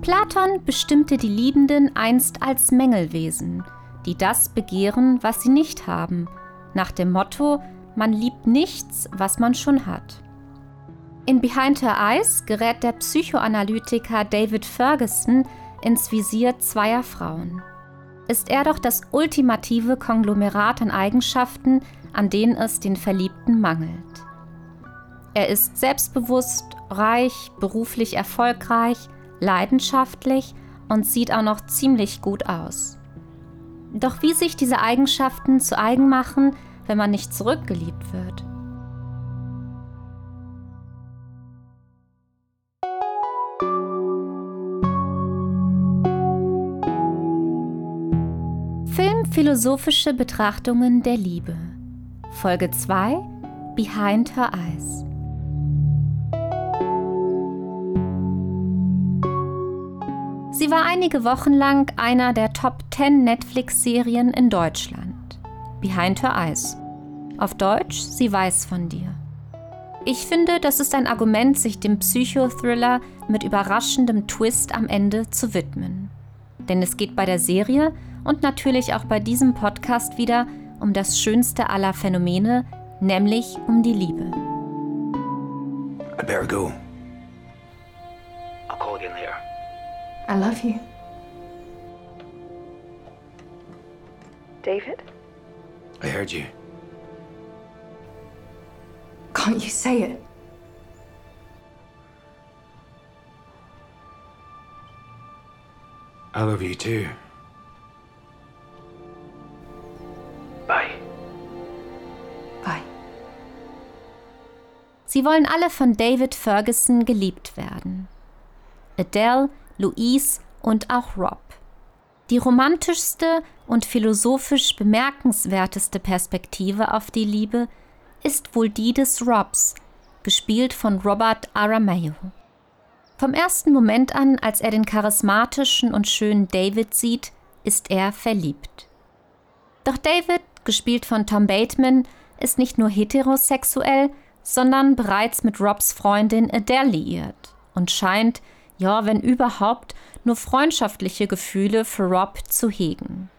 Platon bestimmte die Liebenden einst als Mängelwesen, die das begehren, was sie nicht haben, nach dem Motto, man liebt nichts, was man schon hat. In Behind Her Eyes gerät der Psychoanalytiker David Ferguson ins Visier zweier Frauen. Ist er doch das ultimative Konglomerat an Eigenschaften, an denen es den Verliebten mangelt. Er ist selbstbewusst, reich, beruflich erfolgreich, leidenschaftlich und sieht auch noch ziemlich gut aus. Doch wie sich diese Eigenschaften zu eigen machen, wenn man nicht zurückgeliebt wird? Filmphilosophische Betrachtungen der Liebe Folge 2 Behind Her Eyes Sie war einige Wochen lang einer der Top 10 Netflix-Serien in Deutschland. Behind Her Eyes. Auf Deutsch, sie weiß von dir. Ich finde, das ist ein Argument, sich dem Psychothriller mit überraschendem Twist am Ende zu widmen. Denn es geht bei der Serie und natürlich auch bei diesem Podcast wieder um das schönste aller Phänomene, nämlich um die Liebe. I better go. I'll call again later. I love you. David? I heard you. Can't you say it? I love you too. Bye. Bye. Sie wollen alle von David Ferguson geliebt werden. Adele, Louise und auch Rob. Die romantischste und philosophisch bemerkenswerteste Perspektive auf die Liebe ist wohl die des Robs, gespielt von Robert Aramayo. Vom ersten Moment an, als er den charismatischen und schönen David sieht, ist er verliebt. Doch David, gespielt von Tom Bateman, ist nicht nur heterosexuell, sondern bereits mit Robs Freundin Adele liiert und scheint, ja, wenn überhaupt, nur freundschaftliche Gefühle für Rob zu hegen.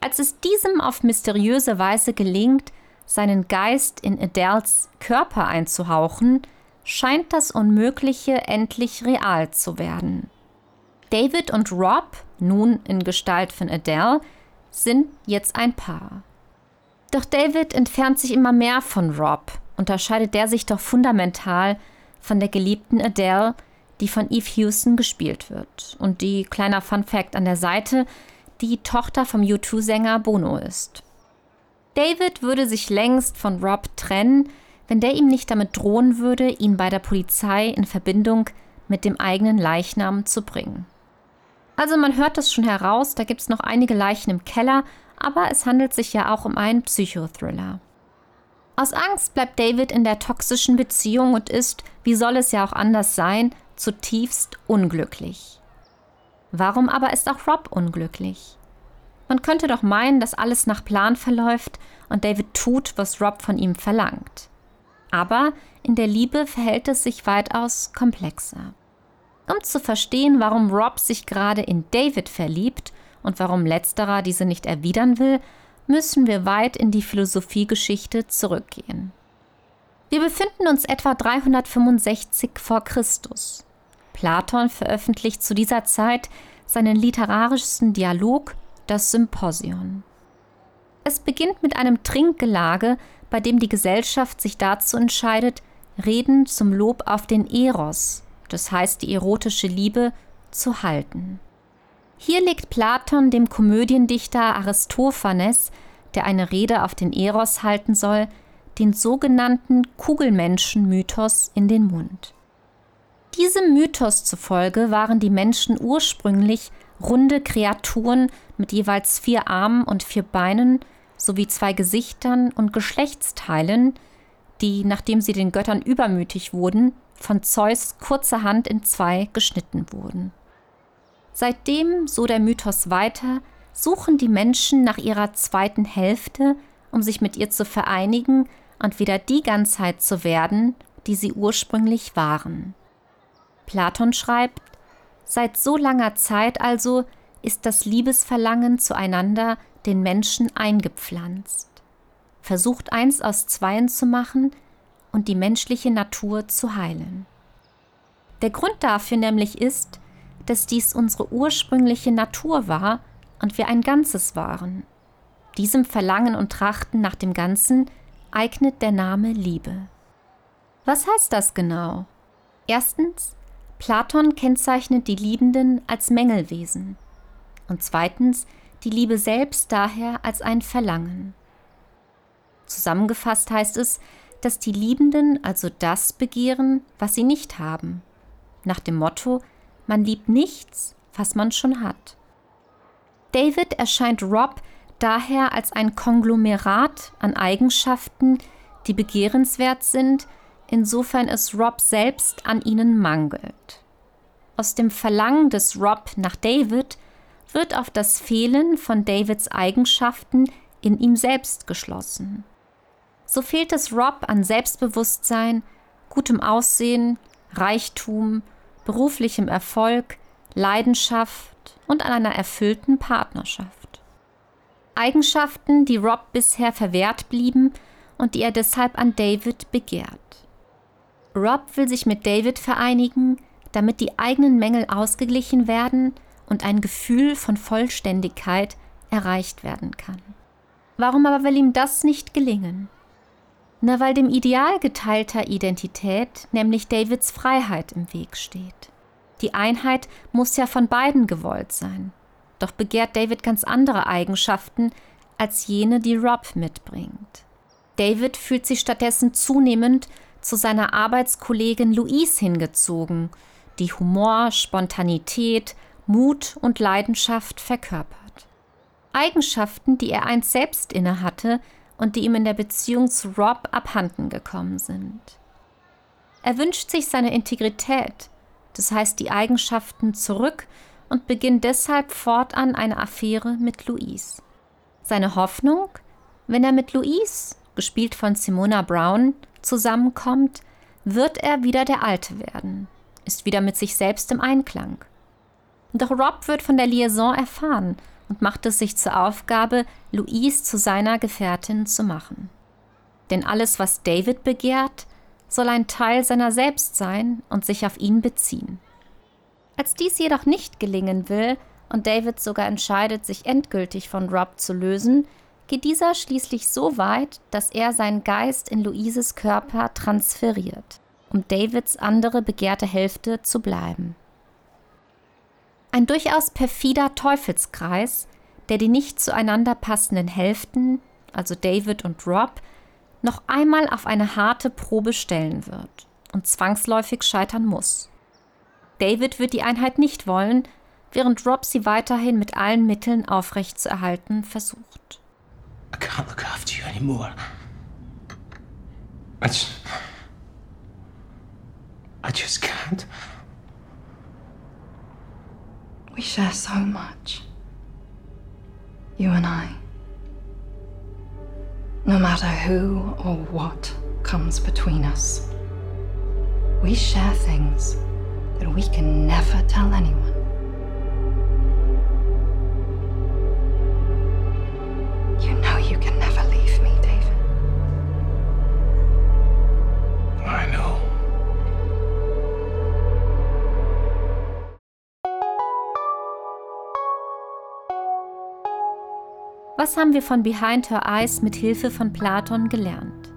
Als es diesem auf mysteriöse Weise gelingt, seinen Geist in Adels Körper einzuhauchen, scheint das Unmögliche endlich real zu werden. David und Rob, nun in Gestalt von Adele, sind jetzt ein Paar. Doch David entfernt sich immer mehr von Rob, unterscheidet der sich doch fundamental von der geliebten Adele, die von Eve Houston gespielt wird und die, kleiner Fun Fact an der Seite, die Tochter vom U2-Sänger Bono ist. David würde sich längst von Rob trennen, wenn der ihm nicht damit drohen würde, ihn bei der Polizei in Verbindung mit dem eigenen Leichnam zu bringen. Also man hört das schon heraus, da gibt es noch einige Leichen im Keller, aber es handelt sich ja auch um einen Psychothriller. Aus Angst bleibt David in der toxischen Beziehung und ist, wie soll es ja auch anders sein, zutiefst unglücklich. Warum aber ist auch Rob unglücklich? Man könnte doch meinen, dass alles nach Plan verläuft und David tut, was Rob von ihm verlangt. Aber in der Liebe verhält es sich weitaus komplexer. Um zu verstehen, warum Rob sich gerade in David verliebt und warum letzterer diese nicht erwidern will, müssen wir weit in die Philosophiegeschichte zurückgehen. Wir befinden uns etwa 365 vor Christus. Platon veröffentlicht zu dieser Zeit seinen literarischsten Dialog, das Symposion. Es beginnt mit einem Trinkgelage, bei dem die Gesellschaft sich dazu entscheidet, Reden zum Lob auf den Eros, das heißt die erotische Liebe, zu halten. Hier legt Platon dem Komödiendichter Aristophanes, der eine Rede auf den Eros halten soll, den sogenannten Kugelmenschen-Mythos in den Mund. Diesem Mythos zufolge waren die Menschen ursprünglich runde Kreaturen mit jeweils vier Armen und vier Beinen sowie zwei Gesichtern und Geschlechtsteilen, die, nachdem sie den Göttern übermütig wurden, von Zeus kurzerhand in zwei geschnitten wurden. Seitdem, so der Mythos weiter, suchen die Menschen nach ihrer zweiten Hälfte, um sich mit ihr zu vereinigen und wieder die Ganzheit zu werden, die sie ursprünglich waren. Platon schreibt, Seit so langer Zeit also ist das Liebesverlangen zueinander den Menschen eingepflanzt, versucht eins aus zweien zu machen und die menschliche Natur zu heilen. Der Grund dafür nämlich ist, dass dies unsere ursprüngliche Natur war und wir ein Ganzes waren. Diesem Verlangen und Trachten nach dem Ganzen eignet der Name Liebe. Was heißt das genau? Erstens, Platon kennzeichnet die Liebenden als Mängelwesen. Und zweitens, die Liebe selbst daher als ein Verlangen. Zusammengefasst heißt es, dass die Liebenden also das begehren, was sie nicht haben. Nach dem Motto, man liebt nichts, was man schon hat. David erscheint Rob daher als ein Konglomerat an Eigenschaften, die begehrenswert sind, insofern es Rob selbst an ihnen mangelt. Aus dem Verlangen des Rob nach David wird auf das Fehlen von Davids Eigenschaften in ihm selbst geschlossen. So fehlt es Rob an Selbstbewusstsein, gutem Aussehen, Reichtum, beruflichem Erfolg, Leidenschaft und an einer erfüllten Partnerschaft. Eigenschaften, die Rob bisher verwehrt blieben und die er deshalb an David begehrt. Rob will sich mit David vereinigen, damit die eigenen Mängel ausgeglichen werden und ein Gefühl von Vollständigkeit erreicht werden kann. Warum aber will ihm das nicht gelingen? Na, weil dem Ideal geteilter Identität nämlich Davids Freiheit im Weg steht. Die Einheit muss ja von beiden gewollt sein. Doch begehrt David ganz andere Eigenschaften als jene, die Rob mitbringt. David fühlt sich stattdessen zunehmend zu seiner Arbeitskollegin Louise hingezogen, die Humor, Spontanität, Mut und Leidenschaft verkörpert. Eigenschaften, die er einst selbst innehatte und die ihm in der Beziehung zu Rob abhanden gekommen sind. Er wünscht sich seine Integrität, das heißt die Eigenschaften, zurück und beginnt deshalb fortan eine Affäre mit Louise. Seine Hoffnung, wenn er mit Louise, gespielt von Simona Brown, zusammenkommt, wird er wieder der Alte werden, ist wieder mit sich selbst im Einklang. Doch Rob wird von der Liaison erfahren und macht es sich zur Aufgabe, Louise zu seiner Gefährtin zu machen. Denn alles, was David begehrt, soll ein Teil seiner selbst sein und sich auf ihn beziehen. Als dies jedoch nicht gelingen will und David sogar entscheidet, sich endgültig von Rob zu lösen, geht dieser schließlich so weit, dass er seinen Geist in Louises Körper transferiert, um Davids andere begehrte Hälfte zu bleiben. Ein durchaus perfider Teufelskreis, der die nicht zueinander passenden Hälften, also David und Rob, noch einmal auf eine harte Probe stellen wird und zwangsläufig scheitern muss. David wird die Einheit nicht wollen, während Rob sie weiterhin mit allen Mitteln aufrechtzuerhalten versucht. I can't look after you anymore. I just. I just can't. We share so much. You and I. No matter who or what comes between us, we share things that we can never tell anyone. You know you can never leave me, David. I know. Was haben wir von Behind Her Eyes mit Hilfe von Platon gelernt?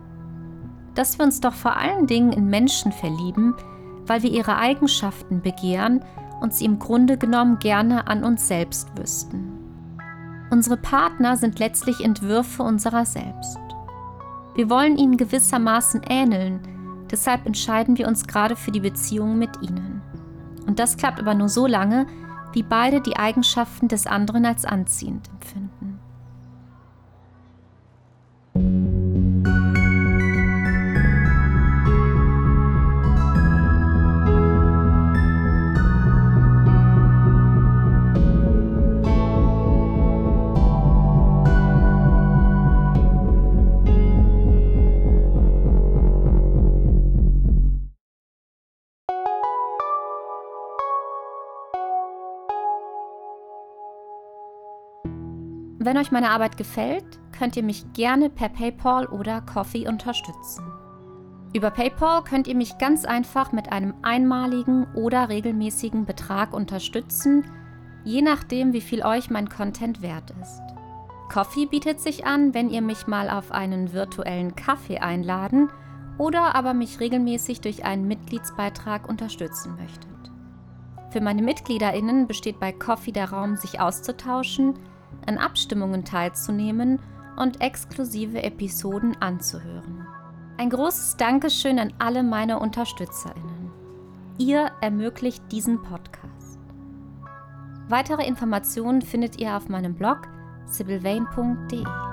Dass wir uns doch vor allen Dingen in Menschen verlieben, weil wir ihre Eigenschaften begehren und sie im Grunde genommen gerne an uns selbst wüssten. Unsere Partner sind letztlich Entwürfe unserer selbst. Wir wollen ihnen gewissermaßen ähneln, deshalb entscheiden wir uns gerade für die Beziehung mit ihnen. Und das klappt aber nur so lange, wie beide die Eigenschaften des anderen als anziehend empfinden. Wenn euch meine Arbeit gefällt, könnt ihr mich gerne per PayPal oder Coffee unterstützen. Über PayPal könnt ihr mich ganz einfach mit einem einmaligen oder regelmäßigen Betrag unterstützen, je nachdem, wie viel euch mein Content wert ist. Coffee bietet sich an, wenn ihr mich mal auf einen virtuellen Kaffee einladen oder aber mich regelmäßig durch einen Mitgliedsbeitrag unterstützen möchtet. Für meine MitgliederInnen besteht bei Coffee der Raum, sich auszutauschen, an Abstimmungen teilzunehmen und exklusive Episoden anzuhören. Ein großes Dankeschön an alle meine UnterstützerInnen. Ihr ermöglicht diesen Podcast. Weitere Informationen findet ihr auf meinem Blog sibylvain.de.